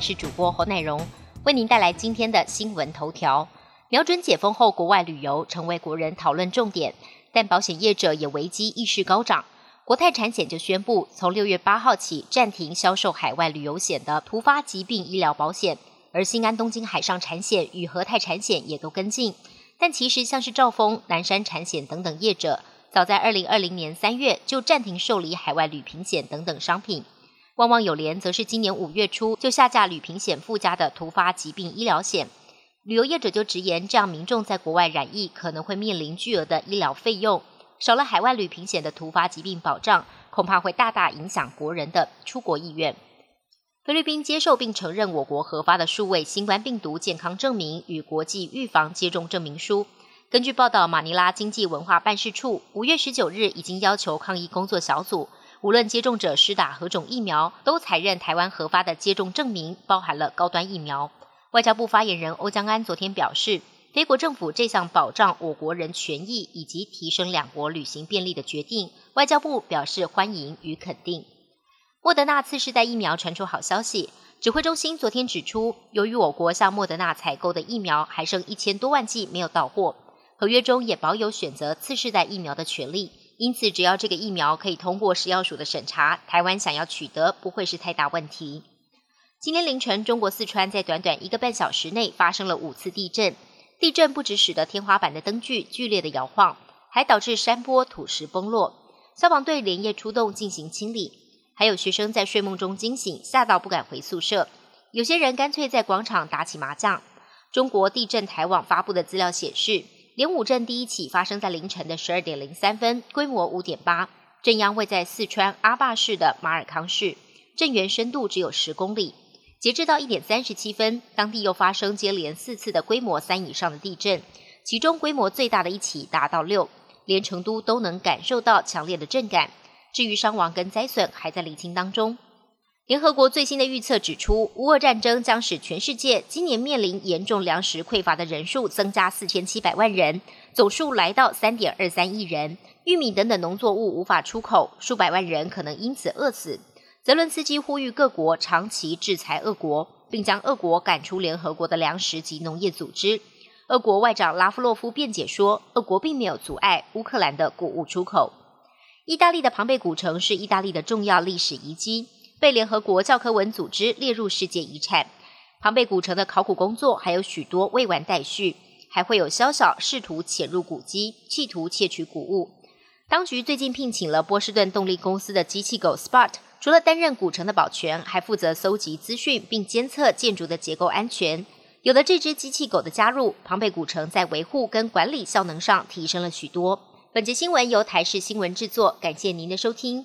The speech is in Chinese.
台视主播侯乃荣，为您带来今天的新闻头条。瞄准解封后国外旅游成为国人讨论重点，但保险业者也危机意识高涨。国泰产险就宣布，从六月八号起暂停销售海外旅游险的突发疾病医疗保险，而新安东京海上产险与和泰产险也都跟进。但其实像是兆丰、南山产险等等业者，早在二零二零年三月就暂停受理海外旅平险等等商品。旺旺有联则是今年五月初就下架旅平险附加的突发疾病医疗险。旅游业者就直言，这样民众在国外染疫可能会面临巨额的医疗费用。少了海外旅平险的突发疾病保障，恐怕会大大影响国人的出国意愿。菲律宾接受并承认我国核发的数位新冠病毒健康证明与国际预防接种证明书。根据报道，马尼拉经济文化办事处五月十九日已经要求抗疫工作小组，无论接种者施打何种疫苗，都采认台湾核发的接种证明包含了高端疫苗。外交部发言人欧江安昨天表示。菲国政府这项保障我国人权益以及提升两国旅行便利的决定，外交部表示欢迎与肯定。莫德纳次世代疫苗传出好消息，指挥中心昨天指出，由于我国向莫德纳采购的疫苗还剩一千多万剂没有到货，合约中也保有选择次世代疫苗的权利，因此只要这个疫苗可以通过食药署的审查，台湾想要取得不会是太大问题。今天凌晨，中国四川在短短一个半小时内发生了五次地震。地震不只使得天花板的灯具剧烈的摇晃，还导致山坡土石崩落。消防队连夜出动进行清理，还有学生在睡梦中惊醒，吓到不敢回宿舍。有些人干脆在广场打起麻将。中国地震台网发布的资料显示，连五震第一起发生在凌晨的十二点零三分，规模五点八，震央位在四川阿坝市的马尔康市，震源深度只有十公里。截至到一点三十七分，当地又发生接连四次的规模三以上的地震，其中规模最大的一起达到六，连成都都能感受到强烈的震感。至于伤亡跟灾损，还在厘清当中。联合国最新的预测指出，乌俄战争将使全世界今年面临严重粮食匮乏的人数增加四千七百万人，总数来到三点二三亿人。玉米等等农作物无法出口，数百万人可能因此饿死。泽伦斯基呼吁各国长期制裁俄国，并将俄国赶出联合国的粮食及农业组织。俄国外长拉夫洛夫辩解说，俄国并没有阻碍乌克兰的谷物出口。意大利的庞贝古城是意大利的重要历史遗迹，被联合国教科文组织列入世界遗产。庞贝古城的考古工作还有许多未完待续，还会有宵小试图潜入古迹，企图窃取古物。当局最近聘请了波士顿动力公司的机器狗 Spot。除了担任古城的保全，还负责搜集资讯并监测建筑的结构安全。有了这只机器狗的加入，庞贝古城在维护跟管理效能上提升了许多。本节新闻由台视新闻制作，感谢您的收听。